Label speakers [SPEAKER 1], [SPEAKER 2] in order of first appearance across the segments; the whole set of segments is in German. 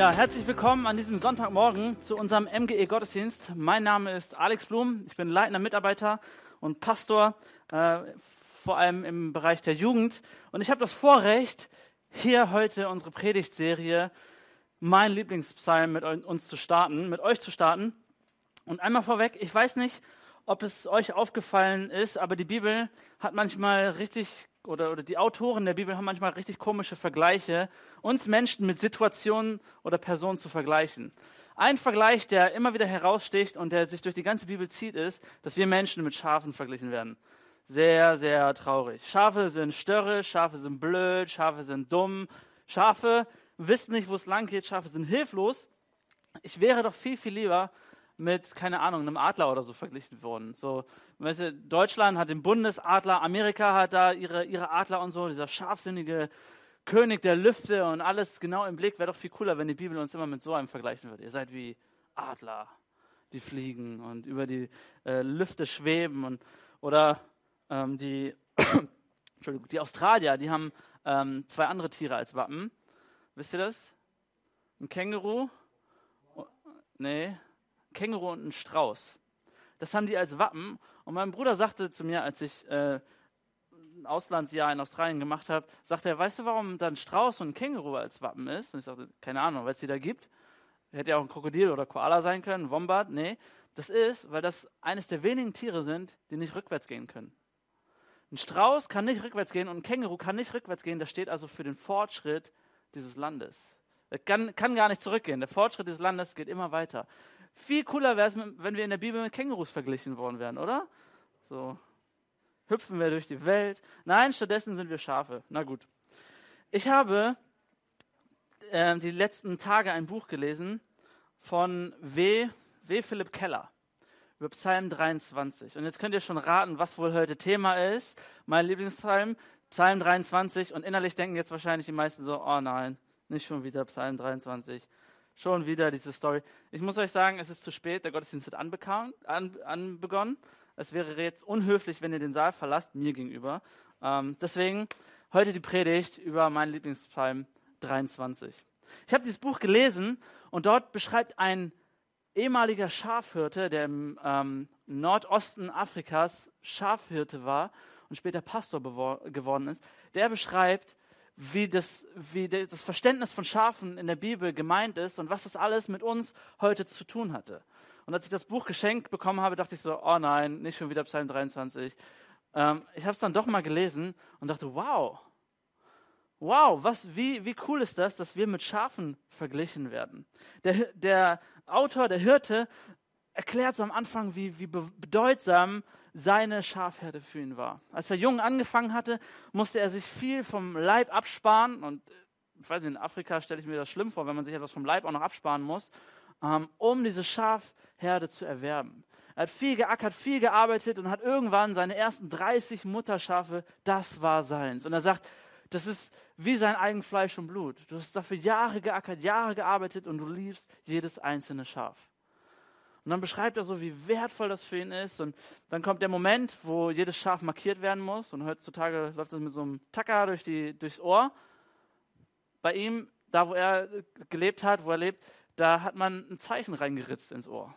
[SPEAKER 1] Ja, herzlich willkommen an diesem Sonntagmorgen zu unserem MGE Gottesdienst. Mein Name ist Alex Blum, ich bin leitender Mitarbeiter und Pastor, äh, vor allem im Bereich der Jugend. Und ich habe das Vorrecht, hier heute unsere Predigtserie, mein Lieblingspsalm mit uns zu starten, mit euch zu starten. Und einmal vorweg, ich weiß nicht, ob es euch aufgefallen ist, aber die Bibel hat manchmal richtig oder, oder die Autoren der Bibel haben manchmal richtig komische Vergleiche, uns Menschen mit Situationen oder Personen zu vergleichen. Ein Vergleich, der immer wieder heraussticht und der sich durch die ganze Bibel zieht, ist, dass wir Menschen mit Schafen verglichen werden. Sehr, sehr traurig. Schafe sind störrisch, Schafe sind blöd, Schafe sind dumm, Schafe wissen nicht, wo es lang geht, Schafe sind hilflos. Ich wäre doch viel, viel lieber mit, keine Ahnung, einem Adler oder so verglichen worden. So, weißt du, Deutschland hat den Bundesadler, Amerika hat da ihre, ihre Adler und so, dieser scharfsinnige König der Lüfte und alles genau im Blick. Wäre doch viel cooler, wenn die Bibel uns immer mit so einem vergleichen würde. Ihr seid wie Adler, die fliegen und über die äh, Lüfte schweben und oder ähm, die, Entschuldigung, die Australier, die haben ähm, zwei andere Tiere als Wappen. Wisst ihr das? Ein Känguru? Oh, nee, Känguru und ein Strauß. Das haben die als Wappen. Und mein Bruder sagte zu mir, als ich äh, ein Auslandsjahr in Australien gemacht habe, sagte er, weißt du, warum da ein Strauß und ein Känguru als Wappen ist? Und ich sagte, keine Ahnung, weil es die da gibt. Hätte ja auch ein Krokodil oder Koala sein können, Wombat. Nee, das ist, weil das eines der wenigen Tiere sind, die nicht rückwärts gehen können. Ein Strauß kann nicht rückwärts gehen und ein Känguru kann nicht rückwärts gehen. Das steht also für den Fortschritt dieses Landes. Er kann, kann gar nicht zurückgehen. Der Fortschritt des Landes geht immer weiter. Viel cooler wäre es, wenn wir in der Bibel mit Kängurus verglichen worden wären, oder? So hüpfen wir durch die Welt. Nein, stattdessen sind wir Schafe. Na gut. Ich habe äh, die letzten Tage ein Buch gelesen von W. W. Philipp Keller über Psalm 23. Und jetzt könnt ihr schon raten, was wohl heute Thema ist. Mein Lieblingspsalm, Psalm 23. Und innerlich denken jetzt wahrscheinlich die meisten so, oh nein, nicht schon wieder Psalm 23. Schon wieder diese Story. Ich muss euch sagen, es ist zu spät. Der Gottesdienst hat anbegonnen. An, es wäre jetzt unhöflich, wenn ihr den Saal verlasst, mir gegenüber. Ähm, deswegen heute die Predigt über meinen Lieblingspsalm 23. Ich habe dieses Buch gelesen und dort beschreibt ein ehemaliger Schafhirte, der im ähm, Nordosten Afrikas Schafhirte war und später Pastor geworden ist, der beschreibt, wie das, wie das Verständnis von Schafen in der Bibel gemeint ist und was das alles mit uns heute zu tun hatte. Und als ich das Buch geschenkt bekommen habe, dachte ich so, oh nein, nicht schon wieder Psalm 23. Ähm, ich habe es dann doch mal gelesen und dachte, wow, wow, was, wie, wie cool ist das, dass wir mit Schafen verglichen werden. Der, der Autor, der Hirte, erklärt so am Anfang, wie, wie bedeutsam seine Schafherde für ihn war. Als er jung angefangen hatte, musste er sich viel vom Leib absparen. Und ich weiß nicht, in Afrika stelle ich mir das schlimm vor, wenn man sich etwas vom Leib auch noch absparen muss, ähm, um diese Schafherde zu erwerben. Er hat viel geackert, viel gearbeitet und hat irgendwann seine ersten 30 Mutterschafe, das war seins. Und er sagt, das ist wie sein eigen Fleisch und Blut. Du hast dafür Jahre geackert, Jahre gearbeitet und du liebst jedes einzelne Schaf. Und dann beschreibt er so, wie wertvoll das für ihn ist. Und dann kommt der Moment, wo jedes Schaf markiert werden muss. Und heutzutage läuft das mit so einem Tacker durch die, durchs Ohr. Bei ihm, da wo er gelebt hat, wo er lebt, da hat man ein Zeichen reingeritzt ins Ohr.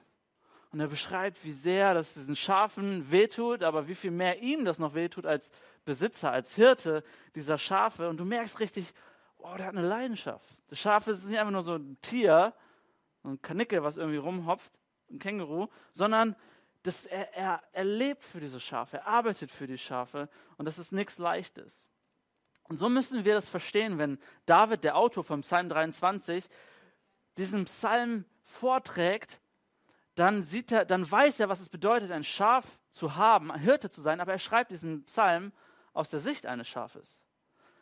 [SPEAKER 1] Und er beschreibt, wie sehr das diesen Schafen wehtut, aber wie viel mehr ihm das noch wehtut als Besitzer, als Hirte dieser Schafe. Und du merkst richtig, oh, der hat eine Leidenschaft. Das Schaf ist nicht einfach nur so ein Tier, ein Kanickel, was irgendwie rumhopft, ein Känguru, sondern das, er, er, er lebt für diese Schafe, er arbeitet für die Schafe und das ist nichts Leichtes. Und so müssen wir das verstehen, wenn David, der Autor vom Psalm 23, diesen Psalm vorträgt, dann sieht er, dann weiß er, was es bedeutet, ein Schaf zu haben, ein Hirte zu sein, aber er schreibt diesen Psalm aus der Sicht eines Schafes.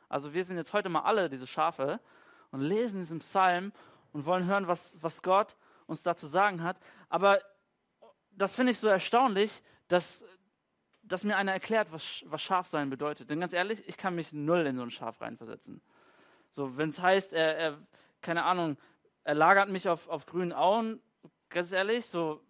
[SPEAKER 1] Also wir sind jetzt heute mal alle diese Schafe und lesen diesen Psalm und wollen hören, was, was Gott uns da zu sagen hat. Aber das finde ich so erstaunlich, dass, dass mir einer erklärt, was, was Schafsein bedeutet. Denn ganz ehrlich, ich kann mich null in so ein Schaf reinversetzen. So, wenn es heißt, er, er, keine Ahnung, er lagert mich auf, auf grünen Auen, ganz ehrlich, so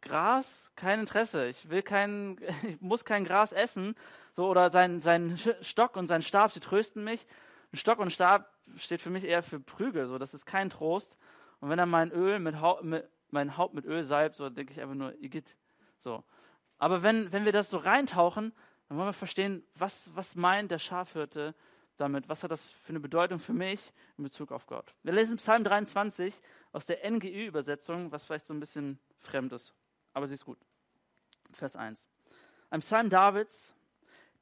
[SPEAKER 1] Gras, kein Interesse. Ich will kein, ich muss kein Gras essen. So, oder sein, sein Stock und sein Stab, sie trösten mich. Ein Stock und Stab steht für mich eher für Prügel, so, das ist kein Trost. Und wenn er mein Öl mit, Haupt, mit mein Haupt mit Öl salbt, so denke ich einfach nur, Igitt. So. Aber wenn, wenn wir das so reintauchen, dann wollen wir verstehen, was, was meint der Schafhirte damit? Was hat das für eine Bedeutung für mich in Bezug auf Gott? Wir lesen Psalm 23 aus der NGÜ-Übersetzung, was vielleicht so ein bisschen fremd ist, aber sie ist gut. Vers 1. Ein Psalm Davids.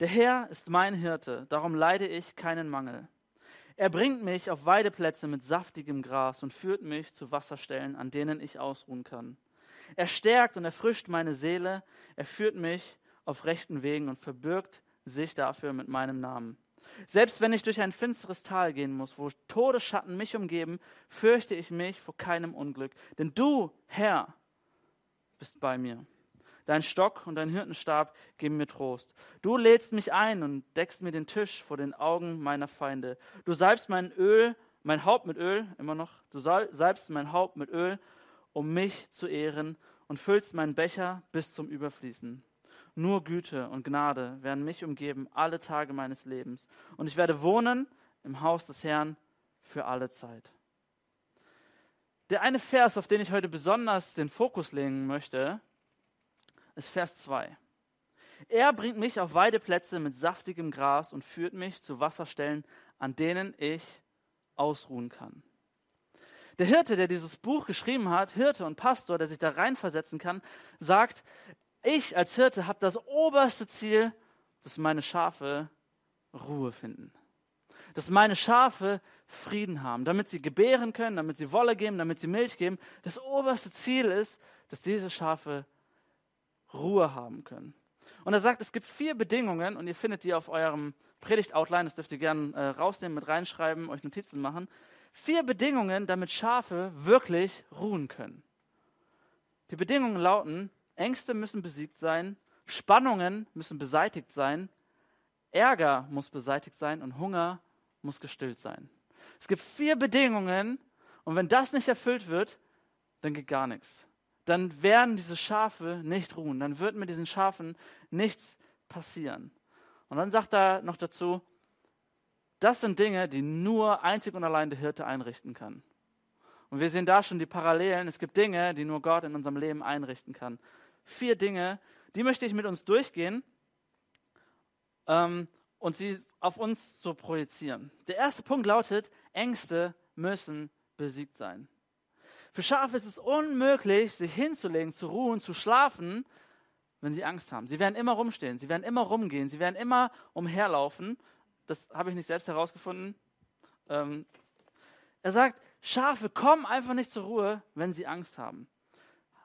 [SPEAKER 1] Der Herr ist mein Hirte, darum leide ich keinen Mangel. Er bringt mich auf Weideplätze mit saftigem Gras und führt mich zu Wasserstellen, an denen ich ausruhen kann. Er stärkt und erfrischt meine Seele, er führt mich auf rechten Wegen und verbirgt sich dafür mit meinem Namen. Selbst wenn ich durch ein finsteres Tal gehen muss, wo Todesschatten mich umgeben, fürchte ich mich vor keinem Unglück. Denn du, Herr, bist bei mir. Dein Stock und dein Hirtenstab geben mir Trost. Du lädst mich ein und deckst mir den Tisch vor den Augen meiner Feinde. Du salbst mein Öl, mein Haupt mit Öl, immer noch. Du salbst mein Haupt mit Öl, um mich zu ehren und füllst meinen Becher bis zum Überfließen. Nur Güte und Gnade werden mich umgeben alle Tage meines Lebens. Und ich werde wohnen im Haus des Herrn für alle Zeit. Der eine Vers, auf den ich heute besonders den Fokus legen möchte, ist Vers 2. Er bringt mich auf Weideplätze mit saftigem Gras und führt mich zu Wasserstellen, an denen ich ausruhen kann. Der Hirte, der dieses Buch geschrieben hat, Hirte und Pastor, der sich da reinversetzen kann, sagt, ich als Hirte habe das oberste Ziel, dass meine Schafe Ruhe finden. Dass meine Schafe Frieden haben, damit sie gebären können, damit sie Wolle geben, damit sie Milch geben. Das oberste Ziel ist, dass diese Schafe Ruhe haben können. Und er sagt, es gibt vier Bedingungen und ihr findet die auf eurem Predigt-Outline, das dürft ihr gerne äh, rausnehmen, mit reinschreiben, euch Notizen machen. Vier Bedingungen, damit Schafe wirklich ruhen können. Die Bedingungen lauten, Ängste müssen besiegt sein, Spannungen müssen beseitigt sein, Ärger muss beseitigt sein und Hunger muss gestillt sein. Es gibt vier Bedingungen und wenn das nicht erfüllt wird, dann geht gar nichts dann werden diese Schafe nicht ruhen. Dann wird mit diesen Schafen nichts passieren. Und dann sagt er noch dazu, das sind Dinge, die nur einzig und allein der Hirte einrichten kann. Und wir sehen da schon die Parallelen. Es gibt Dinge, die nur Gott in unserem Leben einrichten kann. Vier Dinge, die möchte ich mit uns durchgehen ähm, und sie auf uns so projizieren. Der erste Punkt lautet, Ängste müssen besiegt sein. Für Schafe ist es unmöglich, sich hinzulegen, zu ruhen, zu schlafen, wenn sie Angst haben. Sie werden immer rumstehen, sie werden immer rumgehen, sie werden immer umherlaufen. Das habe ich nicht selbst herausgefunden. Ähm, er sagt, Schafe kommen einfach nicht zur Ruhe, wenn sie Angst haben.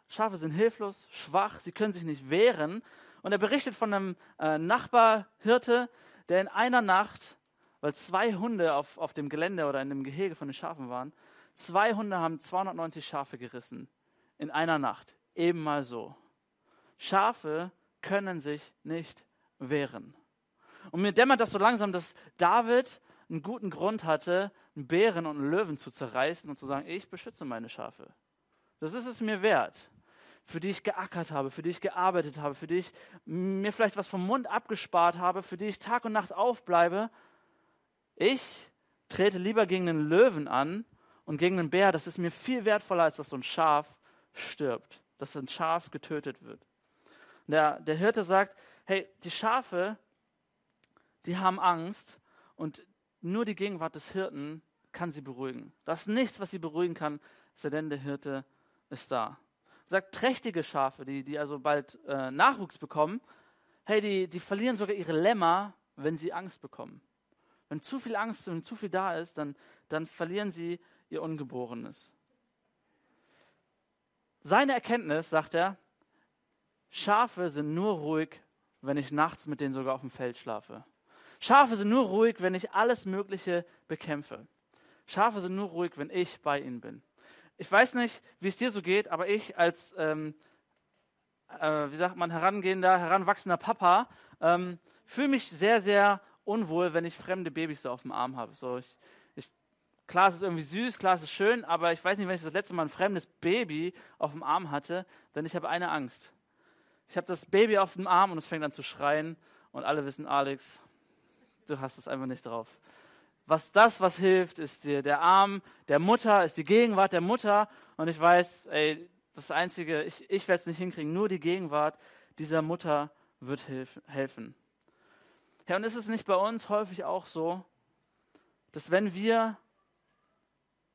[SPEAKER 1] Schafe sind hilflos, schwach, sie können sich nicht wehren. Und er berichtet von einem äh, Nachbarhirte, der in einer Nacht, weil zwei Hunde auf, auf dem Gelände oder in dem Gehege von den Schafen waren, Zwei Hunde haben 290 Schafe gerissen in einer Nacht. Eben mal so. Schafe können sich nicht wehren. Und mir dämmert das so langsam, dass David einen guten Grund hatte, einen Bären und einen Löwen zu zerreißen und zu sagen, ich beschütze meine Schafe. Das ist es mir wert, für die ich geackert habe, für die ich gearbeitet habe, für die ich mir vielleicht was vom Mund abgespart habe, für die ich Tag und Nacht aufbleibe. Ich trete lieber gegen einen Löwen an, und gegen einen Bär, das ist mir viel wertvoller, als dass so ein Schaf stirbt, dass ein Schaf getötet wird. Der, der Hirte sagt, hey, die Schafe, die haben Angst und nur die Gegenwart des Hirten kann sie beruhigen. Das ist nichts, was sie beruhigen kann, sei denn der Hirte ist da. Er sagt, trächtige Schafe, die, die also bald äh, Nachwuchs bekommen, hey, die, die verlieren sogar ihre Lämmer, wenn sie Angst bekommen. Wenn zu viel Angst und zu viel da ist, dann, dann verlieren sie ihr Ungeborenes. Seine Erkenntnis, sagt er, Schafe sind nur ruhig, wenn ich nachts mit denen sogar auf dem Feld schlafe. Schafe sind nur ruhig, wenn ich alles Mögliche bekämpfe. Schafe sind nur ruhig, wenn ich bei ihnen bin. Ich weiß nicht, wie es dir so geht, aber ich als, ähm, äh, wie sagt man, herangehender, heranwachsender Papa ähm, fühle mich sehr, sehr unwohl, wenn ich fremde Babys so auf dem Arm habe. So, ich, Klar, es ist irgendwie süß, klar, es ist schön, aber ich weiß nicht, wenn ich das letzte Mal ein fremdes Baby auf dem Arm hatte, denn ich habe eine Angst. Ich habe das Baby auf dem Arm und es fängt an zu schreien und alle wissen, Alex, du hast es einfach nicht drauf. was das, was hilft, ist die, der Arm der Mutter, ist die Gegenwart der Mutter. Und ich weiß, ey, das Einzige, ich, ich werde es nicht hinkriegen, nur die Gegenwart dieser Mutter wird hilf, helfen. Ja, und ist es nicht bei uns häufig auch so, dass wenn wir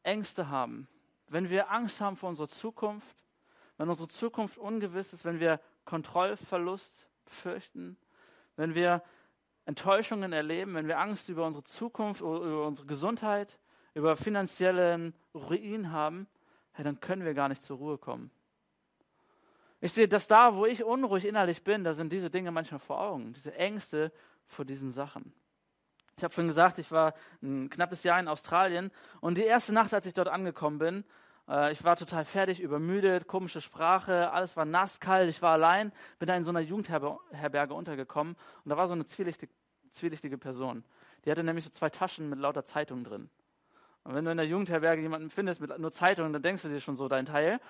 [SPEAKER 1] Ängste haben, wenn wir Angst haben vor unserer Zukunft, wenn unsere Zukunft ungewiss ist, wenn wir Kontrollverlust befürchten, wenn wir Enttäuschungen erleben, wenn wir Angst über unsere Zukunft, über unsere Gesundheit, über finanziellen Ruin haben, hey, dann können wir gar nicht zur Ruhe kommen. Ich sehe, dass da, wo ich unruhig innerlich bin, da sind diese Dinge manchmal vor Augen, diese Ängste vor diesen Sachen. Ich habe vorhin gesagt, ich war ein knappes Jahr in Australien und die erste Nacht, als ich dort angekommen bin, äh, ich war total fertig, übermüdet, komische Sprache, alles war nass, kalt, ich war allein, bin da in so einer Jugendherberge untergekommen und da war so eine zwielichtige, zwielichtige Person. Die hatte nämlich so zwei Taschen mit lauter Zeitungen drin. Und wenn du in der Jugendherberge jemanden findest mit nur Zeitungen, dann denkst du dir schon so dein Teil.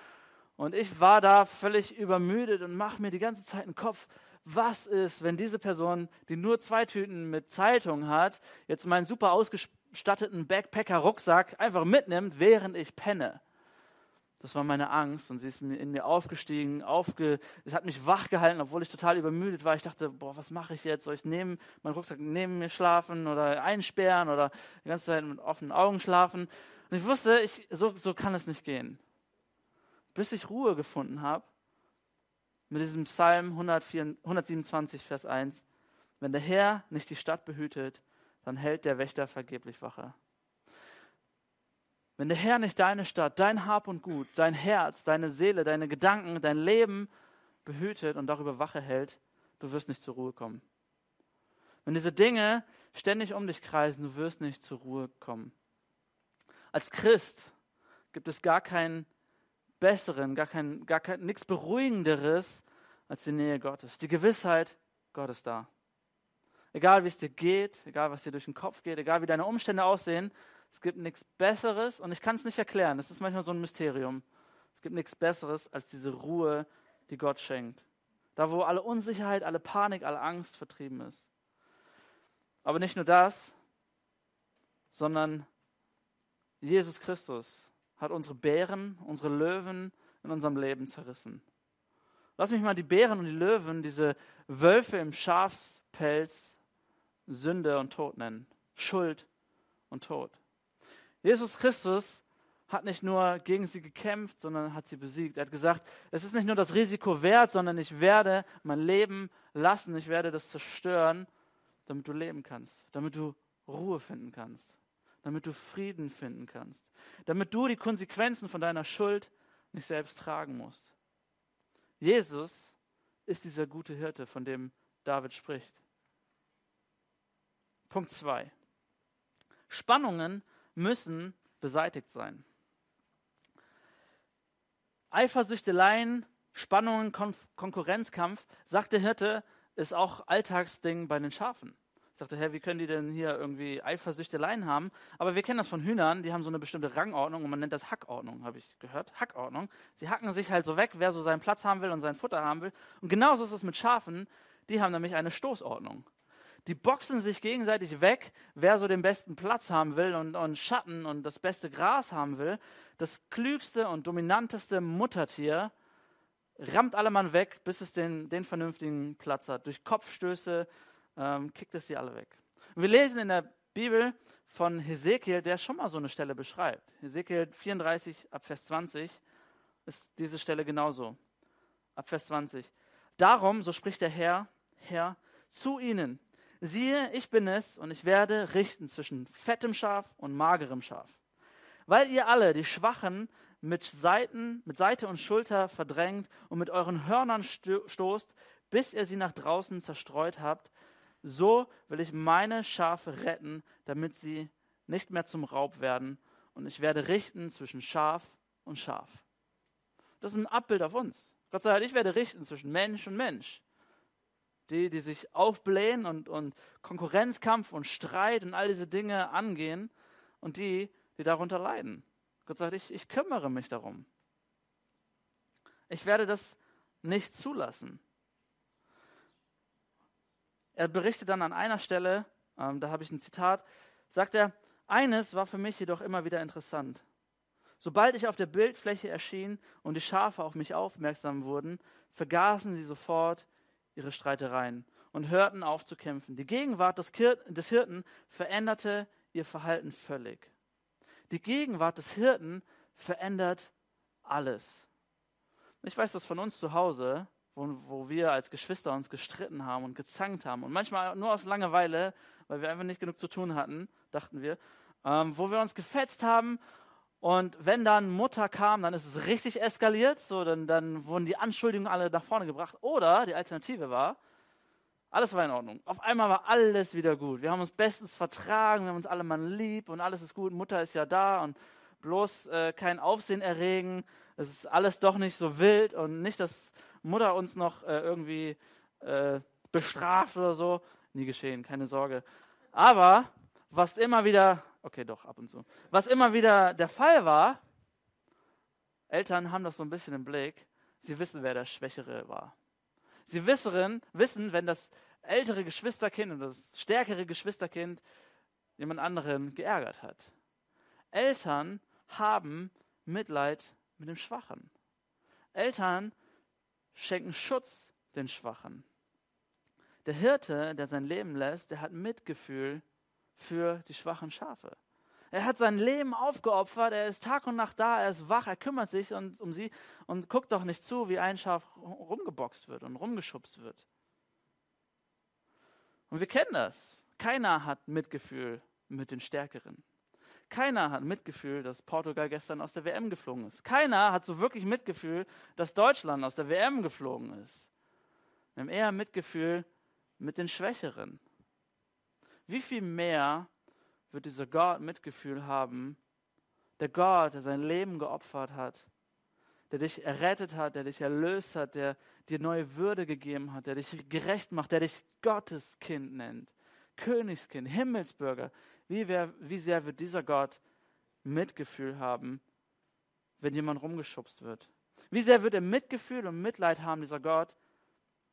[SPEAKER 1] Und ich war da völlig übermüdet und mache mir die ganze Zeit einen Kopf, was ist, wenn diese Person, die nur zwei Tüten mit Zeitung hat, jetzt meinen super ausgestatteten Backpacker-Rucksack einfach mitnimmt, während ich penne. Das war meine Angst und sie ist in mir aufgestiegen, aufge, es hat mich wach gehalten, obwohl ich total übermüdet war. Ich dachte, boah, was mache ich jetzt? Soll ich neben meinen Rucksack neben mir schlafen oder einsperren oder die ganze Zeit mit offenen Augen schlafen? Und ich wusste, ich, so, so kann es nicht gehen. Bis ich Ruhe gefunden habe mit diesem Psalm 104, 127, Vers 1. Wenn der Herr nicht die Stadt behütet, dann hält der Wächter vergeblich Wache. Wenn der Herr nicht deine Stadt, dein Hab und Gut, dein Herz, deine Seele, deine Gedanken, dein Leben behütet und darüber Wache hält, du wirst nicht zur Ruhe kommen. Wenn diese Dinge ständig um dich kreisen, du wirst nicht zur Ruhe kommen. Als Christ gibt es gar keinen Besseren, gar kein, gar kein, nichts Beruhigenderes als die Nähe Gottes. Die Gewissheit, Gott ist da. Egal wie es dir geht, egal was dir durch den Kopf geht, egal wie deine Umstände aussehen, es gibt nichts Besseres und ich kann es nicht erklären. Das ist manchmal so ein Mysterium. Es gibt nichts Besseres als diese Ruhe, die Gott schenkt. Da, wo alle Unsicherheit, alle Panik, alle Angst vertrieben ist. Aber nicht nur das, sondern Jesus Christus hat unsere Bären, unsere Löwen in unserem Leben zerrissen. Lass mich mal die Bären und die Löwen, diese Wölfe im Schafspelz, Sünde und Tod nennen. Schuld und Tod. Jesus Christus hat nicht nur gegen sie gekämpft, sondern hat sie besiegt. Er hat gesagt, es ist nicht nur das Risiko wert, sondern ich werde mein Leben lassen, ich werde das zerstören, damit du leben kannst, damit du Ruhe finden kannst damit du Frieden finden kannst, damit du die Konsequenzen von deiner Schuld nicht selbst tragen musst. Jesus ist dieser gute Hirte, von dem David spricht. Punkt 2. Spannungen müssen beseitigt sein. Eifersüchteleien, Spannungen, Kon Konkurrenzkampf, sagt der Hirte, ist auch Alltagsding bei den Schafen. Ich dachte, hä, wie können die denn hier irgendwie Eifersüchteleien haben? Aber wir kennen das von Hühnern, die haben so eine bestimmte Rangordnung und man nennt das Hackordnung, habe ich gehört. Hackordnung. Sie hacken sich halt so weg, wer so seinen Platz haben will und sein Futter haben will. Und genauso ist es mit Schafen, die haben nämlich eine Stoßordnung. Die boxen sich gegenseitig weg, wer so den besten Platz haben will und, und Schatten und das beste Gras haben will. Das klügste und dominanteste Muttertier rammt alle Mann weg, bis es den, den vernünftigen Platz hat. Durch Kopfstöße, ähm, kickt es sie alle weg. Und wir lesen in der Bibel von Hesekiel, der schon mal so eine Stelle beschreibt. Hesekiel 34 ab Vers 20 ist diese Stelle genauso. Ab Vers 20. Darum, so spricht der Herr, Herr, zu ihnen, siehe, ich bin es und ich werde richten zwischen fettem Schaf und magerem Schaf. Weil ihr alle die Schwachen mit Seiten, mit Seite und Schulter verdrängt und mit euren Hörnern stoßt, bis ihr sie nach draußen zerstreut habt, so will ich meine Schafe retten, damit sie nicht mehr zum Raub werden. Und ich werde richten zwischen Schaf und Schaf. Das ist ein Abbild auf uns. Gott sagt, ich werde richten zwischen Mensch und Mensch. Die, die sich aufblähen und, und Konkurrenzkampf und Streit und all diese Dinge angehen und die, die darunter leiden. Gott sagt, ich, ich kümmere mich darum. Ich werde das nicht zulassen. Er berichtet dann an einer Stelle, ähm, da habe ich ein Zitat, sagt er, Eines war für mich jedoch immer wieder interessant. Sobald ich auf der Bildfläche erschien und die Schafe auf mich aufmerksam wurden, vergaßen sie sofort ihre Streitereien und hörten auf zu kämpfen. Die Gegenwart des, Hirten veränderte ihr Verhalten völlig. Die Gegenwart des Hirten verändert alles. Ich weiß das von uns zu Hause, wo, wo wir als Geschwister uns gestritten haben und gezankt haben und manchmal nur aus Langeweile, weil wir einfach nicht genug zu tun hatten, dachten wir, ähm, wo wir uns gefetzt haben und wenn dann Mutter kam, dann ist es richtig eskaliert, so dann, dann wurden die Anschuldigungen alle nach vorne gebracht. Oder die Alternative war, alles war in Ordnung. Auf einmal war alles wieder gut. Wir haben uns bestens vertragen, wir haben uns alle mal lieb und alles ist gut. Mutter ist ja da und bloß äh, kein Aufsehen erregen. Es ist alles doch nicht so wild und nicht, dass Mutter uns noch äh, irgendwie äh, bestraft oder so. Nie geschehen, keine Sorge. Aber was immer wieder Okay, doch, ab und zu. Was immer wieder der Fall war, Eltern haben das so ein bisschen im Blick, sie wissen, wer der Schwächere war. Sie wissen, wissen wenn das ältere Geschwisterkind und das stärkere Geschwisterkind jemand anderen geärgert hat. Eltern haben Mitleid mit dem Schwachen. Eltern schenken Schutz den Schwachen. Der Hirte, der sein Leben lässt, der hat Mitgefühl für die schwachen Schafe. Er hat sein Leben aufgeopfert, er ist Tag und Nacht da, er ist wach, er kümmert sich und, um sie und guckt doch nicht zu, wie ein Schaf rumgeboxt wird und rumgeschubst wird. Und wir kennen das. Keiner hat Mitgefühl mit den Stärkeren. Keiner hat Mitgefühl, dass Portugal gestern aus der WM geflogen ist. Keiner hat so wirklich Mitgefühl, dass Deutschland aus der WM geflogen ist. Wir haben eher Mitgefühl mit den Schwächeren wie viel mehr wird dieser Gott Mitgefühl haben, der Gott, der sein Leben geopfert hat, der dich errettet hat, der dich erlöst hat, der dir neue Würde gegeben hat, der dich gerecht macht, der dich Gottes Kind nennt, Königskind, Himmelsbürger. Wie, wer, wie sehr wird dieser Gott Mitgefühl haben, wenn jemand rumgeschubst wird? Wie sehr wird er Mitgefühl und Mitleid haben, dieser Gott,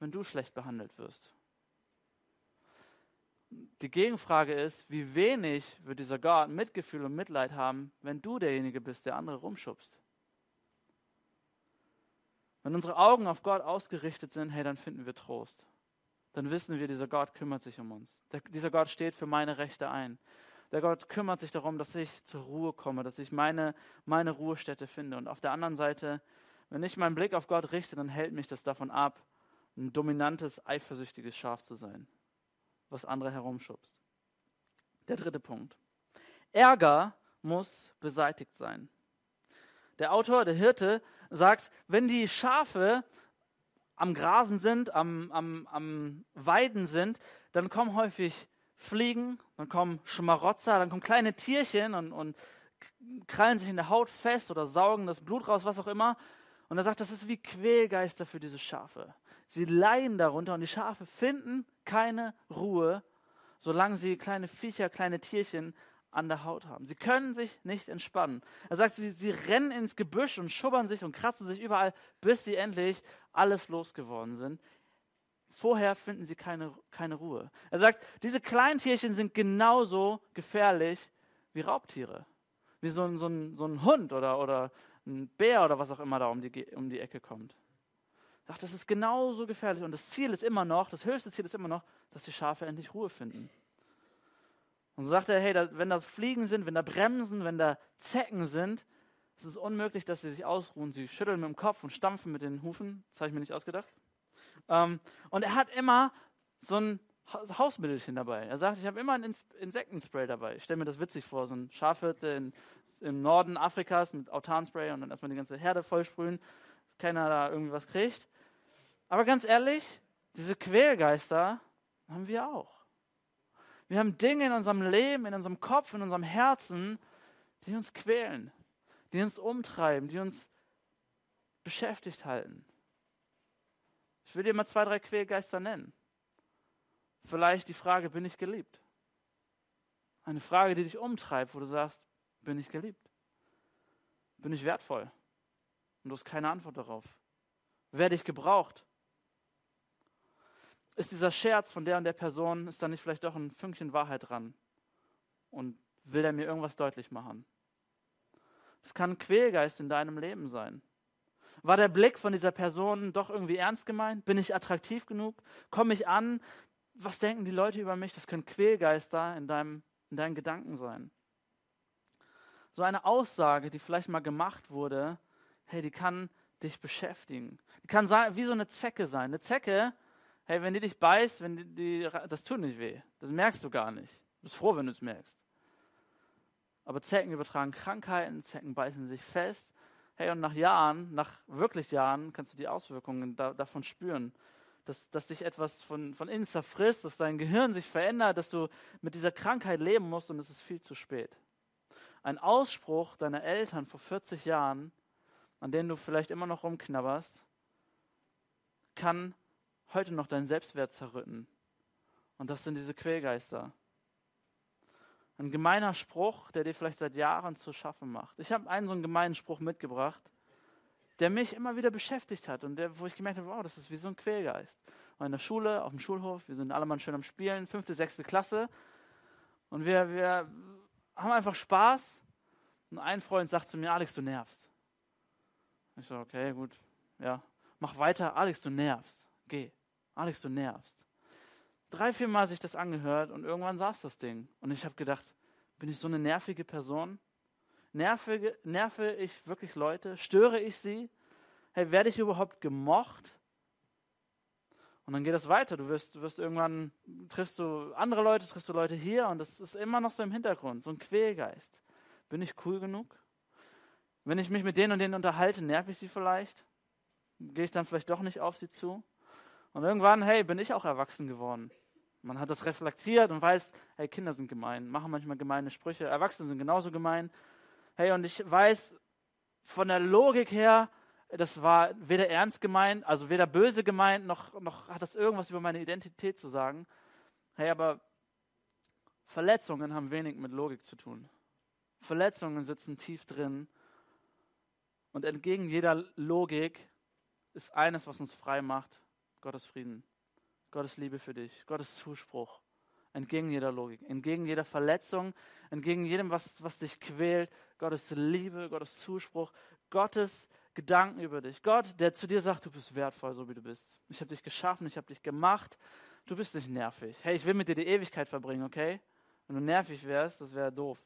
[SPEAKER 1] wenn du schlecht behandelt wirst? Die Gegenfrage ist, wie wenig wird dieser Gott Mitgefühl und Mitleid haben, wenn du derjenige bist, der andere rumschubst? Wenn unsere Augen auf Gott ausgerichtet sind, hey, dann finden wir Trost. Dann wissen wir, dieser Gott kümmert sich um uns. Der, dieser Gott steht für meine Rechte ein. Der Gott kümmert sich darum, dass ich zur Ruhe komme, dass ich meine, meine Ruhestätte finde. Und auf der anderen Seite, wenn ich meinen Blick auf Gott richte, dann hält mich das davon ab, ein dominantes, eifersüchtiges Schaf zu sein was andere herumschubst. Der dritte Punkt. Ärger muss beseitigt sein. Der Autor, der Hirte, sagt, wenn die Schafe am Grasen sind, am, am, am Weiden sind, dann kommen häufig Fliegen, dann kommen Schmarotzer, dann kommen kleine Tierchen und, und krallen sich in der Haut fest oder saugen das Blut raus, was auch immer. Und er sagt, das ist wie Quälgeister für diese Schafe. Sie leiden darunter und die Schafe finden keine Ruhe, solange sie kleine Viecher, kleine Tierchen an der Haut haben. Sie können sich nicht entspannen. Er sagt, sie, sie rennen ins Gebüsch und schubbern sich und kratzen sich überall, bis sie endlich alles losgeworden sind. Vorher finden sie keine, keine Ruhe. Er sagt, diese kleinen Tierchen sind genauso gefährlich wie Raubtiere. Wie so ein, so ein, so ein Hund oder, oder ein Bär oder was auch immer da um die, um die Ecke kommt sagt, das ist genauso gefährlich. Und das Ziel ist immer noch, das höchste Ziel ist immer noch, dass die Schafe endlich Ruhe finden. Und so sagt er, hey, da, wenn das Fliegen sind, wenn da Bremsen, wenn da Zecken sind, ist es unmöglich, dass sie sich ausruhen. Sie schütteln mit dem Kopf und stampfen mit den Hufen. Das habe ich mir nicht ausgedacht. Ähm, und er hat immer so ein Hausmittelchen dabei. Er sagt, ich habe immer ein Insektenspray dabei. Ich stelle mir das witzig vor, so ein Schafhirte im Norden Afrikas mit Autanspray und dann erstmal die ganze Herde vollsprühen, dass keiner da irgendwie was kriegt. Aber ganz ehrlich, diese Quälgeister haben wir auch. Wir haben Dinge in unserem Leben, in unserem Kopf, in unserem Herzen, die uns quälen, die uns umtreiben, die uns beschäftigt halten. Ich will dir mal zwei, drei Quälgeister nennen. Vielleicht die Frage, bin ich geliebt? Eine Frage, die dich umtreibt, wo du sagst, bin ich geliebt? Bin ich wertvoll? Und du hast keine Antwort darauf. Werde ich gebraucht? ist dieser Scherz von der und der Person, ist da nicht vielleicht doch ein Fünkchen Wahrheit dran? Und will er mir irgendwas deutlich machen. Es kann ein Quälgeist in deinem Leben sein. War der Blick von dieser Person doch irgendwie ernst gemeint? Bin ich attraktiv genug? Komme ich an? Was denken die Leute über mich? Das können Quälgeister in, deinem, in deinen Gedanken sein. So eine Aussage, die vielleicht mal gemacht wurde, hey, die kann dich beschäftigen. Die kann sein, wie so eine Zecke sein. Eine Zecke, hey, wenn die dich beißt, wenn die, die, das tut nicht weh. Das merkst du gar nicht. Du bist froh, wenn du es merkst. Aber Zecken übertragen Krankheiten, Zecken beißen sich fest. Hey, und nach Jahren, nach wirklich Jahren, kannst du die Auswirkungen da, davon spüren. Dass, dass sich etwas von, von innen zerfrisst, dass dein Gehirn sich verändert, dass du mit dieser Krankheit leben musst und es ist viel zu spät. Ein Ausspruch deiner Eltern vor 40 Jahren, an denen du vielleicht immer noch rumknabberst, kann heute noch deinen Selbstwert zerrütten. Und das sind diese Quälgeister. Ein gemeiner Spruch, der dir vielleicht seit Jahren zu schaffen macht. Ich habe einen so einen gemeinen Spruch mitgebracht, der mich immer wieder beschäftigt hat und der, wo ich gemerkt habe, wow, das ist wie so ein Quälgeist. In der Schule, auf dem Schulhof, wir sind alle mal schön am Spielen, fünfte, sechste Klasse. Und wir, wir haben einfach Spaß. Und ein Freund sagt zu mir, Alex, du nervst. Ich so, okay, gut, ja, mach weiter. Alex, du nervst. Geh. Alex, du nervst drei, vier Mal sich das angehört und irgendwann saß das Ding. Und ich habe gedacht, bin ich so eine nervige Person? Nerve, nerve ich wirklich Leute? Störe ich sie? Hey, werde ich überhaupt gemocht? Und dann geht es weiter. Du wirst, du wirst irgendwann, triffst du andere Leute, triffst du Leute hier und das ist immer noch so im Hintergrund, so ein Quälgeist. Bin ich cool genug? Wenn ich mich mit denen und denen unterhalte, nerv ich sie vielleicht? Gehe ich dann vielleicht doch nicht auf sie zu? Und irgendwann, hey, bin ich auch erwachsen geworden. Man hat das reflektiert und weiß, hey, Kinder sind gemein, machen manchmal gemeine Sprüche, Erwachsene sind genauso gemein. Hey, und ich weiß von der Logik her, das war weder ernst gemeint, also weder böse gemeint, noch, noch hat das irgendwas über meine Identität zu sagen. Hey, aber Verletzungen haben wenig mit Logik zu tun. Verletzungen sitzen tief drin. Und entgegen jeder Logik ist eines, was uns frei macht, Gottes Frieden. Gottes Liebe für dich, Gottes Zuspruch, entgegen jeder Logik, entgegen jeder Verletzung, entgegen jedem, was, was dich quält, Gottes Liebe, Gottes Zuspruch, Gottes Gedanken über dich. Gott, der zu dir sagt, du bist wertvoll, so wie du bist. Ich habe dich geschaffen, ich habe dich gemacht, du bist nicht nervig. Hey, ich will mit dir die Ewigkeit verbringen, okay? Wenn du nervig wärst, das wäre doof.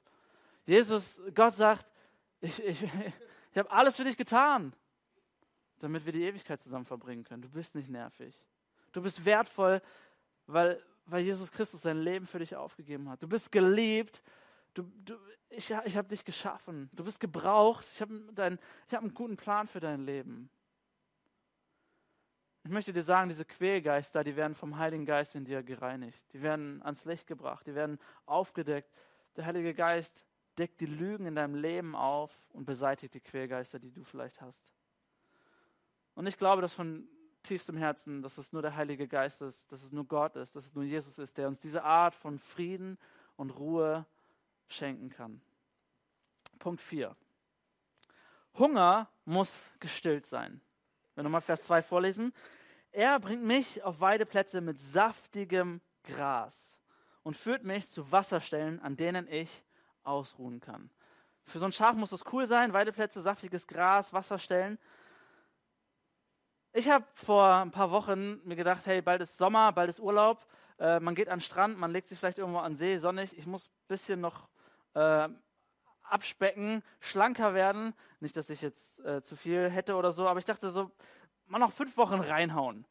[SPEAKER 1] Jesus, Gott sagt, ich, ich, ich habe alles für dich getan, damit wir die Ewigkeit zusammen verbringen können. Du bist nicht nervig. Du bist wertvoll, weil, weil Jesus Christus sein Leben für dich aufgegeben hat. Du bist geliebt. Du, du, ich ich habe dich geschaffen. Du bist gebraucht. Ich habe hab einen guten Plan für dein Leben. Ich möchte dir sagen, diese Quälgeister, die werden vom Heiligen Geist in dir gereinigt. Die werden ans Licht gebracht. Die werden aufgedeckt. Der Heilige Geist deckt die Lügen in deinem Leben auf und beseitigt die Quälgeister, die du vielleicht hast. Und ich glaube, dass von tiefstem Herzen, dass es nur der Heilige Geist ist, dass es nur Gott ist, dass es nur Jesus ist, der uns diese Art von Frieden und Ruhe schenken kann. Punkt 4. Hunger muss gestillt sein. Wenn wir mal Vers 2 vorlesen. Er bringt mich auf Weideplätze mit saftigem Gras und führt mich zu Wasserstellen, an denen ich ausruhen kann. Für so ein Schaf muss das cool sein, Weideplätze, saftiges Gras, Wasserstellen. Ich habe vor ein paar Wochen mir gedacht, hey, bald ist Sommer, bald ist Urlaub, äh, man geht an den Strand, man legt sich vielleicht irgendwo an See, sonnig, ich muss ein bisschen noch äh, abspecken, schlanker werden. Nicht, dass ich jetzt äh, zu viel hätte oder so, aber ich dachte so, mal noch fünf Wochen reinhauen.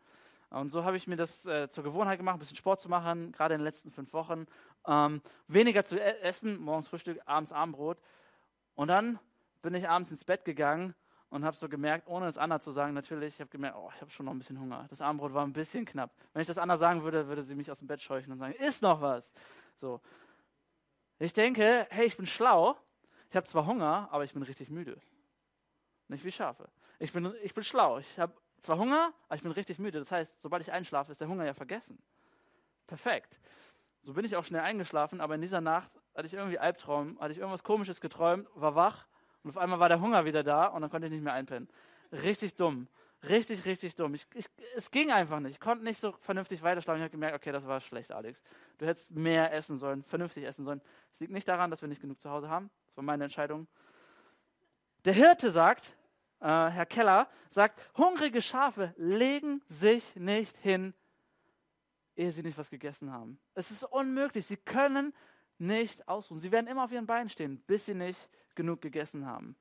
[SPEAKER 1] Und so habe ich mir das äh, zur Gewohnheit gemacht, ein bisschen Sport zu machen, gerade in den letzten fünf Wochen. Ähm, weniger zu e essen, morgens Frühstück, abends Abendbrot. Und dann bin ich abends ins Bett gegangen und habe so gemerkt, ohne es Anna zu sagen, natürlich, ich habe gemerkt, oh, ich habe schon noch ein bisschen Hunger. Das Abendbrot war ein bisschen knapp. Wenn ich das Anna sagen würde, würde sie mich aus dem Bett scheuchen und sagen, ist noch was. So. Ich denke, hey, ich bin schlau. Ich habe zwar Hunger, aber ich bin richtig müde. Nicht wie Schafe. Ich bin, ich bin schlau. Ich habe zwar Hunger, aber ich bin richtig müde. Das heißt, sobald ich einschlafe, ist der Hunger ja vergessen. Perfekt. So bin ich auch schnell eingeschlafen, aber in dieser Nacht hatte ich irgendwie Albtraum, hatte ich irgendwas Komisches geträumt, war wach und auf einmal war der Hunger wieder da und dann konnte ich nicht mehr einpennen. Richtig dumm. Richtig, richtig dumm. Ich, ich, es ging einfach nicht. Ich konnte nicht so vernünftig weiterschlafen. Ich habe gemerkt, okay, das war schlecht, Alex. Du hättest mehr essen sollen, vernünftig essen sollen. Es liegt nicht daran, dass wir nicht genug zu Hause haben. Das war meine Entscheidung. Der Hirte sagt, äh, Herr Keller, sagt, hungrige Schafe legen sich nicht hin, ehe sie nicht was gegessen haben. Es ist unmöglich. Sie können nicht ausruhen. Sie werden immer auf ihren Beinen stehen, bis sie nicht genug gegessen haben.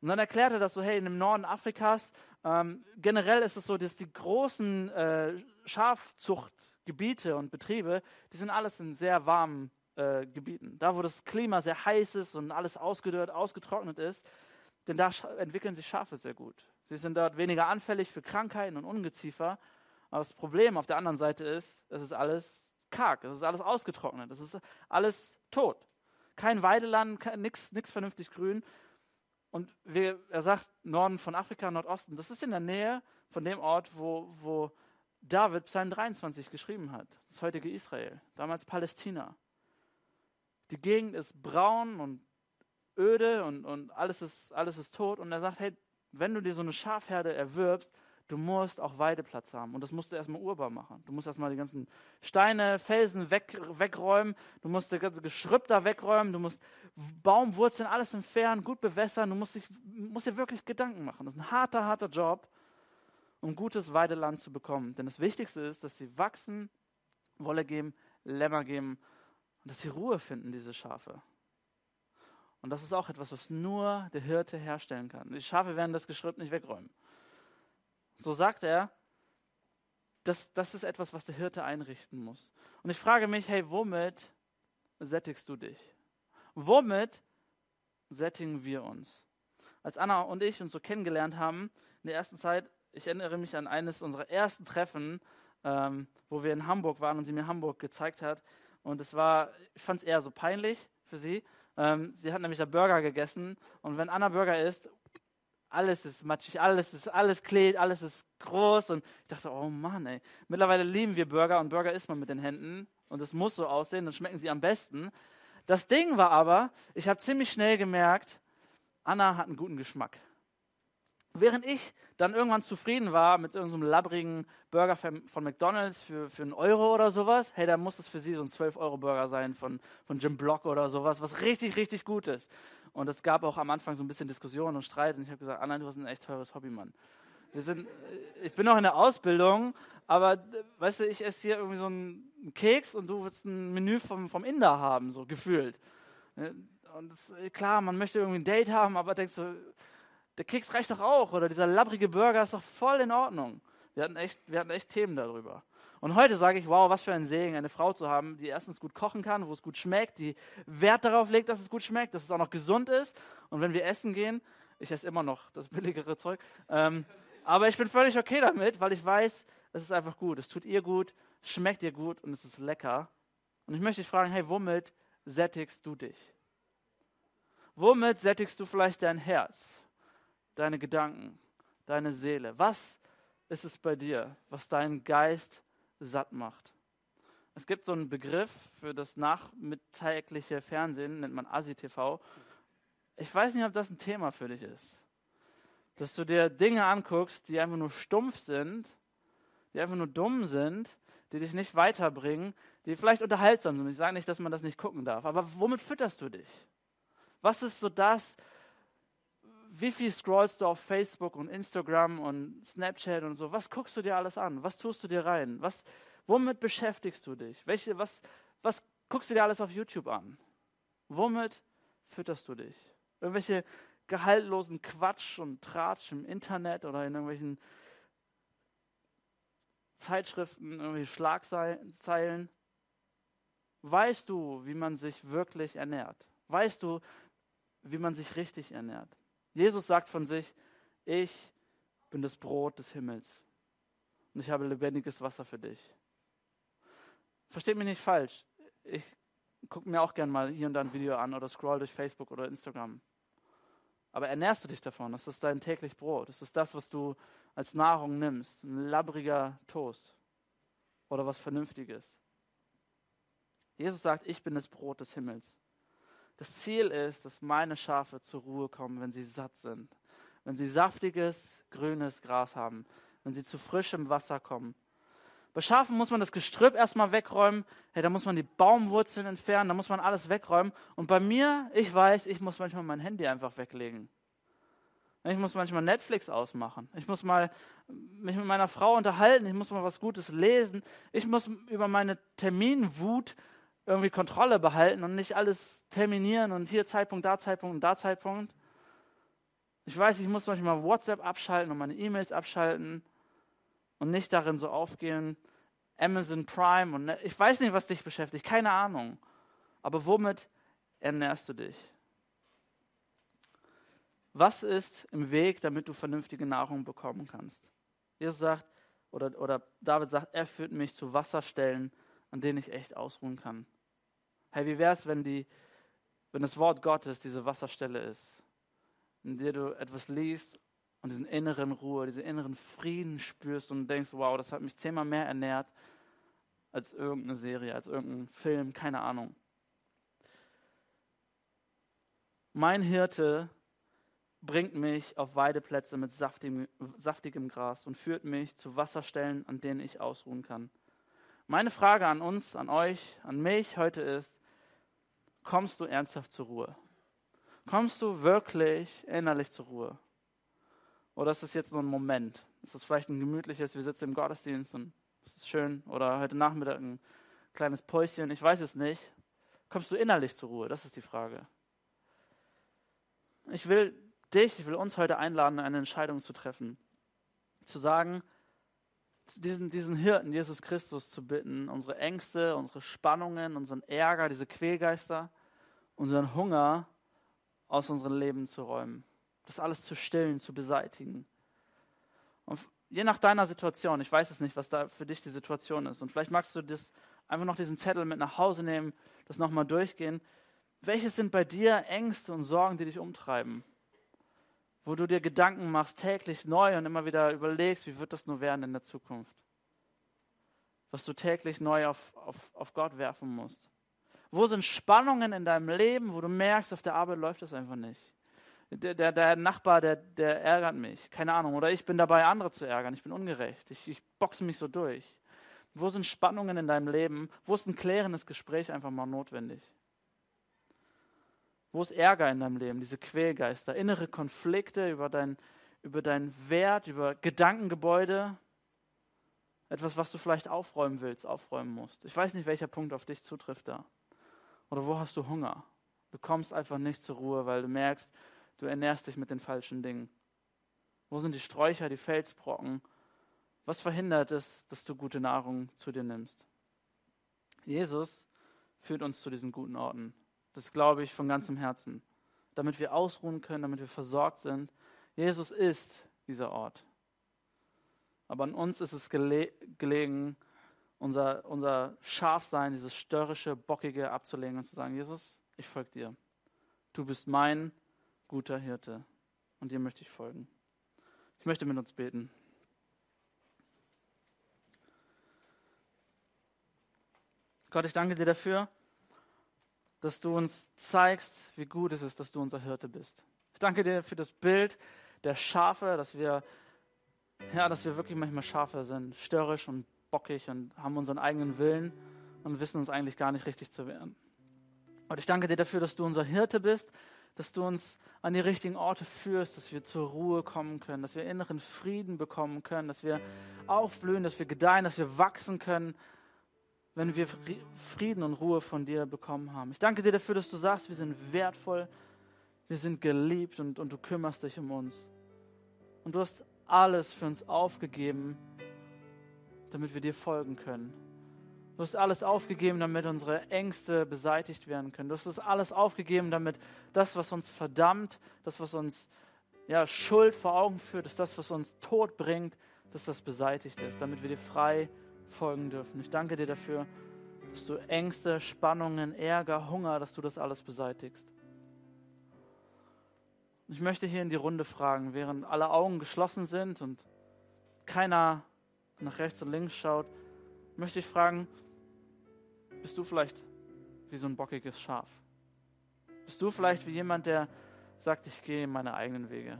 [SPEAKER 1] Und dann erklärte er das so, hey, im Norden Afrikas, ähm, generell ist es so, dass die großen äh, Schafzuchtgebiete und Betriebe, die sind alles in sehr warmen äh, Gebieten. Da, wo das Klima sehr heiß ist und alles ausgedörrt, ausgetrocknet ist, denn da entwickeln sich Schafe sehr gut. Sie sind dort weniger anfällig für Krankheiten und Ungeziefer. Aber das Problem auf der anderen Seite ist, es ist alles karg, es ist alles ausgetrocknet, es ist alles tot. Kein Weideland, nichts vernünftig grün. Und wir, er sagt, Norden von Afrika, Nordosten, das ist in der Nähe von dem Ort, wo, wo David Psalm 23 geschrieben hat, das heutige Israel, damals Palästina. Die Gegend ist braun und öde und, und alles, ist, alles ist tot. Und er sagt, hey, wenn du dir so eine Schafherde erwirbst, du musst auch Weideplatz haben. Und das musst du erstmal urbar machen. Du musst erstmal die ganzen Steine, Felsen weg, wegräumen. Du musst das ganze Geschrüpp da wegräumen. Du musst Baumwurzeln, alles entfernen, gut bewässern. Du musst, dich, musst dir wirklich Gedanken machen. Das ist ein harter, harter Job, um gutes Weideland zu bekommen. Denn das Wichtigste ist, dass sie wachsen, Wolle geben, Lämmer geben und dass sie Ruhe finden, diese Schafe. Und das ist auch etwas, was nur der Hirte herstellen kann. Die Schafe werden das Geschrüpp nicht wegräumen. So sagt er, das, das ist etwas, was der Hirte einrichten muss. Und ich frage mich, hey, womit sättigst du dich? Womit sättigen wir uns? Als Anna und ich uns so kennengelernt haben, in der ersten Zeit, ich erinnere mich an eines unserer ersten Treffen, ähm, wo wir in Hamburg waren und sie mir Hamburg gezeigt hat. Und es war, ich fand es eher so peinlich für sie. Ähm, sie hat nämlich da Burger gegessen und wenn Anna Burger isst, alles ist matschig, alles ist, alles klebt, alles ist groß. Und ich dachte, oh Mann, ey. Mittlerweile lieben wir Burger und Burger isst man mit den Händen. Und es muss so aussehen, dann schmecken sie am besten. Das Ding war aber, ich habe ziemlich schnell gemerkt, Anna hat einen guten Geschmack. Während ich dann irgendwann zufrieden war mit irgendeinem so labbrigen Burger von McDonalds für, für einen Euro oder sowas, hey, dann muss es für sie so ein 12-Euro-Burger sein von, von Jim Block oder sowas, was richtig, richtig gut ist. Und es gab auch am Anfang so ein bisschen Diskussion und Streit. Und ich habe gesagt, Anna, du hast ein echt teures Hobby, Mann. Wir sind, äh, ich bin noch in der Ausbildung, aber weißt du, ich esse hier irgendwie so einen Keks und du willst ein Menü vom, vom Inder haben, so gefühlt. Äh, und das, äh, klar, man möchte irgendwie ein Date haben, aber denkst du, der Keks reicht doch auch oder dieser labbrige Burger ist doch voll in Ordnung. Wir hatten echt, wir hatten echt Themen darüber. Und heute sage ich, wow, was für ein Segen, eine Frau zu haben, die erstens gut kochen kann, wo es gut schmeckt, die Wert darauf legt, dass es gut schmeckt, dass es auch noch gesund ist. Und wenn wir essen gehen, ich esse immer noch das billigere Zeug, ähm, aber ich bin völlig okay damit, weil ich weiß, es ist einfach gut. Es tut ihr gut, schmeckt ihr gut und es ist lecker. Und ich möchte dich fragen, hey, womit sättigst du dich? Womit sättigst du vielleicht dein Herz, deine Gedanken, deine Seele? Was ist es bei dir, was deinen Geist satt macht. Es gibt so einen Begriff für das nachmittägliche Fernsehen, nennt man ASI-TV. Ich weiß nicht, ob das ein Thema für dich ist. Dass du dir Dinge anguckst, die einfach nur stumpf sind, die einfach nur dumm sind, die dich nicht weiterbringen, die vielleicht unterhaltsam sind. Ich sage nicht, dass man das nicht gucken darf, aber womit fütterst du dich? Was ist so das, wie viel scrollst du auf Facebook und Instagram und Snapchat und so? Was guckst du dir alles an? Was tust du dir rein? Was, womit beschäftigst du dich? Welche, was, was guckst du dir alles auf YouTube an? Womit fütterst du dich? Irgendwelche gehaltlosen Quatsch und Tratsch im Internet oder in irgendwelchen Zeitschriften, irgendwelche Schlagzeilen? Weißt du, wie man sich wirklich ernährt? Weißt du, wie man sich richtig ernährt? Jesus sagt von sich, ich bin das Brot des Himmels und ich habe lebendiges Wasser für dich. Versteht mich nicht falsch. Ich gucke mir auch gerne mal hier und da ein Video an oder scroll durch Facebook oder Instagram. Aber ernährst du dich davon? Das ist dein täglich Brot. Das ist das, was du als Nahrung nimmst. Ein labbriger Toast oder was Vernünftiges. Jesus sagt, ich bin das Brot des Himmels. Das Ziel ist, dass meine Schafe zur Ruhe kommen, wenn sie satt sind. wenn sie saftiges, grünes Gras haben, wenn sie zu frischem Wasser kommen. Bei Schafen muss man das Gestrüpp erstmal wegräumen, hey, da muss man die Baumwurzeln entfernen, da muss man alles wegräumen. Und bei mir, ich weiß, ich muss manchmal mein Handy einfach weglegen. Ich muss manchmal Netflix ausmachen. Ich muss mal mich mit meiner Frau unterhalten. Ich muss mal was Gutes lesen. Ich muss über meine Terminwut irgendwie Kontrolle behalten und nicht alles terminieren und hier Zeitpunkt, da Zeitpunkt und da Zeitpunkt. Ich weiß, ich muss manchmal WhatsApp abschalten und meine E-Mails abschalten und nicht darin so aufgehen. Amazon Prime und ich weiß nicht, was dich beschäftigt, keine Ahnung. Aber womit ernährst du dich? Was ist im Weg, damit du vernünftige Nahrung bekommen kannst? Jesus sagt, oder, oder David sagt, er führt mich zu Wasserstellen, an denen ich echt ausruhen kann. Hey, wie wäre es, wenn, wenn das Wort Gottes diese Wasserstelle ist, in der du etwas liest und diesen inneren Ruhe, diesen inneren Frieden spürst und denkst, wow, das hat mich zehnmal mehr ernährt als irgendeine Serie, als irgendein Film, keine Ahnung. Mein Hirte bringt mich auf Weideplätze mit saftigem, saftigem Gras und führt mich zu Wasserstellen, an denen ich ausruhen kann. Meine Frage an uns, an euch, an mich heute ist, kommst du ernsthaft zur Ruhe? Kommst du wirklich innerlich zur Ruhe? Oder ist es jetzt nur ein Moment? Ist es vielleicht ein gemütliches, wir sitzen im Gottesdienst und es ist schön? Oder heute Nachmittag ein kleines Päuschen? Ich weiß es nicht. Kommst du innerlich zur Ruhe? Das ist die Frage. Ich will dich, ich will uns heute einladen, eine Entscheidung zu treffen. Zu sagen, diesen, diesen Hirten, Jesus Christus, zu bitten, unsere Ängste, unsere Spannungen, unseren Ärger, diese Quälgeister, unseren Hunger aus unserem Leben zu räumen. Das alles zu stillen, zu beseitigen. Und je nach deiner Situation, ich weiß es nicht, was da für dich die Situation ist. Und vielleicht magst du das einfach noch diesen Zettel mit nach Hause nehmen, das nochmal durchgehen. Welches sind bei dir Ängste und Sorgen, die dich umtreiben? Wo du dir Gedanken machst täglich neu und immer wieder überlegst, wie wird das nur werden in der Zukunft. Was du täglich neu auf, auf, auf Gott werfen musst. Wo sind Spannungen in deinem Leben, wo du merkst, auf der Arbeit läuft das einfach nicht. Der, der, der Nachbar, der, der ärgert mich, keine Ahnung. Oder ich bin dabei, andere zu ärgern, ich bin ungerecht, ich, ich boxe mich so durch. Wo sind Spannungen in deinem Leben? Wo ist ein klärendes Gespräch einfach mal notwendig? Wo ist Ärger in deinem Leben, diese Quälgeister, innere Konflikte über, dein, über deinen Wert, über Gedankengebäude? Etwas, was du vielleicht aufräumen willst, aufräumen musst. Ich weiß nicht, welcher Punkt auf dich zutrifft da. Oder wo hast du Hunger? Du kommst einfach nicht zur Ruhe, weil du merkst, du ernährst dich mit den falschen Dingen. Wo sind die Sträucher, die Felsbrocken? Was verhindert es, dass du gute Nahrung zu dir nimmst? Jesus führt uns zu diesen guten Orten. Das glaube ich von ganzem Herzen. Damit wir ausruhen können, damit wir versorgt sind. Jesus ist dieser Ort. Aber an uns ist es gele gelegen, unser, unser Schafsein, dieses störrische, bockige abzulegen und zu sagen, Jesus, ich folge dir. Du bist mein guter Hirte und dir möchte ich folgen. Ich möchte mit uns beten. Gott, ich danke dir dafür, dass du uns zeigst, wie gut es ist, dass du unser Hirte bist. Ich danke dir für das Bild der Schafe, dass wir, ja, dass wir wirklich manchmal Schafe sind, störrisch und bockig und haben unseren eigenen Willen und wissen uns eigentlich gar nicht richtig zu wehren. Und ich danke dir dafür, dass du unser Hirte bist, dass du uns an die richtigen Orte führst, dass wir zur Ruhe kommen können, dass wir inneren Frieden bekommen können, dass wir aufblühen, dass wir gedeihen, dass wir wachsen können, wenn wir Frieden und Ruhe von dir bekommen haben. Ich danke dir dafür, dass du sagst, wir sind wertvoll, wir sind geliebt und, und du kümmerst dich um uns. Und du hast alles für uns aufgegeben, damit wir dir folgen können. Du hast alles aufgegeben, damit unsere Ängste beseitigt werden können. Du hast alles aufgegeben, damit das, was uns verdammt, das, was uns ja, Schuld vor Augen führt, dass das, was uns Tod bringt, dass das beseitigt ist, damit wir dir frei folgen dürfen. Ich danke dir dafür, dass du Ängste, Spannungen, Ärger, Hunger, dass du das alles beseitigst. Ich möchte hier in die Runde fragen, während alle Augen geschlossen sind und keiner nach rechts und links schaut, möchte ich fragen, bist du vielleicht wie so ein bockiges Schaf? Bist du vielleicht wie jemand, der sagt, ich gehe meine eigenen Wege?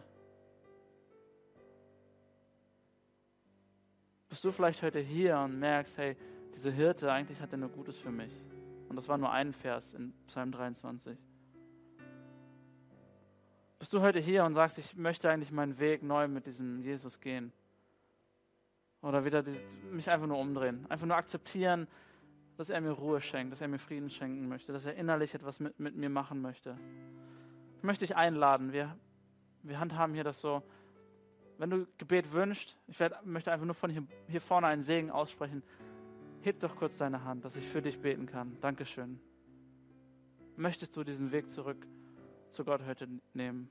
[SPEAKER 1] Bist du vielleicht heute hier und merkst, hey, diese Hirte, eigentlich hat er nur Gutes für mich. Und das war nur ein Vers in Psalm 23. Bist du heute hier und sagst, ich möchte eigentlich meinen Weg neu mit diesem Jesus gehen? Oder wieder die, mich einfach nur umdrehen, einfach nur akzeptieren, dass er mir Ruhe schenkt, dass er mir Frieden schenken möchte, dass er innerlich etwas mit, mit mir machen möchte. Ich möchte dich einladen. Wir, wir handhaben hier das so. Wenn du Gebet wünschst, ich werd, möchte einfach nur von hier, hier vorne einen Segen aussprechen. Heb doch kurz deine Hand, dass ich für dich beten kann. Dankeschön. Möchtest du diesen Weg zurück zu Gott heute nehmen?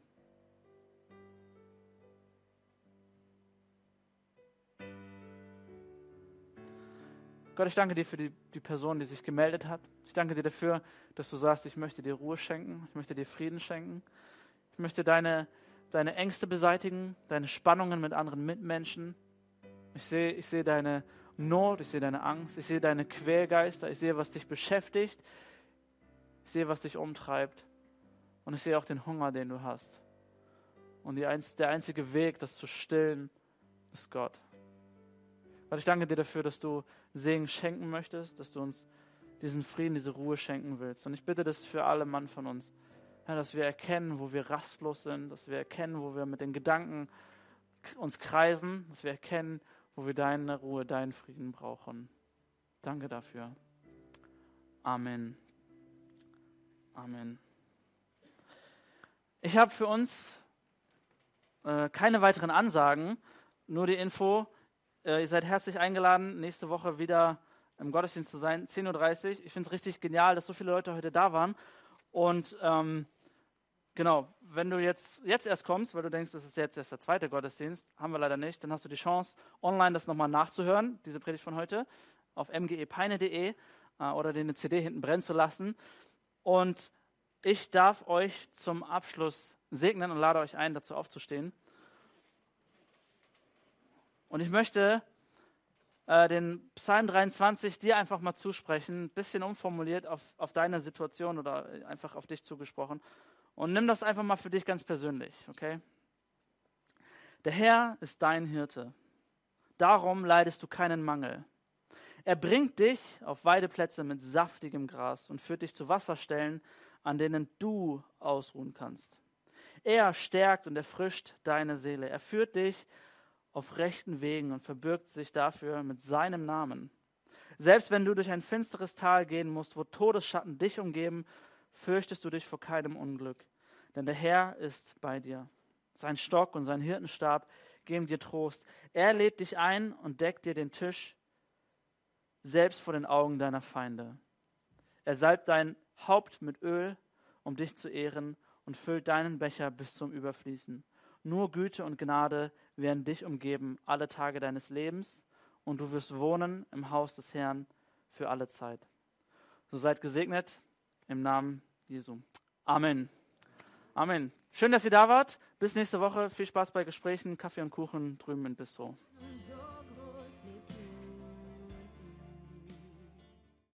[SPEAKER 1] Gott, ich danke dir für die, die Person, die sich gemeldet hat. Ich danke dir dafür, dass du sagst, ich möchte dir Ruhe schenken, ich möchte dir Frieden schenken. Ich möchte deine, deine Ängste beseitigen, deine Spannungen mit anderen Mitmenschen. Ich sehe, ich sehe deine Not, ich sehe deine Angst, ich sehe deine Quälgeister, ich sehe, was dich beschäftigt, ich sehe, was dich umtreibt und ich sehe auch den Hunger, den du hast. Und die, der einzige Weg, das zu stillen, ist Gott. Gott, ich danke dir dafür, dass du Segen schenken möchtest, dass du uns diesen Frieden, diese Ruhe schenken willst. Und ich bitte das für alle Mann von uns, ja, dass wir erkennen, wo wir rastlos sind, dass wir erkennen, wo wir mit den Gedanken uns kreisen, dass wir erkennen, wo wir deine Ruhe, deinen Frieden brauchen. Danke dafür. Amen. Amen. Ich habe für uns äh, keine weiteren Ansagen, nur die Info, äh, ihr seid herzlich eingeladen, nächste Woche wieder im Gottesdienst zu sein, 10.30 Uhr. Ich finde es richtig genial, dass so viele Leute heute da waren. Und ähm, genau, wenn du jetzt, jetzt erst kommst, weil du denkst, das ist jetzt erst der zweite Gottesdienst, haben wir leider nicht, dann hast du die Chance, online das nochmal nachzuhören, diese Predigt von heute, auf mgepeine.de äh, oder den CD hinten brennen zu lassen. Und ich darf euch zum Abschluss segnen und lade euch ein, dazu aufzustehen. Und ich möchte äh, den Psalm 23 dir einfach mal zusprechen, ein bisschen umformuliert auf, auf deine Situation oder einfach auf dich zugesprochen. Und nimm das einfach mal für dich ganz persönlich, okay? Der Herr ist dein Hirte. Darum leidest du keinen Mangel. Er bringt dich auf Weideplätze mit saftigem Gras und führt dich zu Wasserstellen, an denen du ausruhen kannst. Er stärkt und erfrischt deine Seele. Er führt dich auf rechten Wegen und verbirgt sich dafür mit seinem Namen. Selbst wenn du durch ein finsteres Tal gehen musst, wo Todesschatten dich umgeben, fürchtest du dich vor keinem Unglück, denn der Herr ist bei dir. Sein Stock und sein Hirtenstab geben dir Trost. Er lädt dich ein und deckt dir den Tisch selbst vor den Augen deiner Feinde. Er salbt dein Haupt mit Öl, um dich zu ehren, und füllt deinen Becher bis zum Überfließen. Nur Güte und Gnade werden dich umgeben alle Tage deines Lebens und du wirst wohnen im Haus des Herrn für alle Zeit. So seid gesegnet im Namen Jesu. Amen. Amen. Schön, dass ihr da wart. Bis nächste Woche. Viel Spaß bei Gesprächen, Kaffee und Kuchen drüben in Bistro.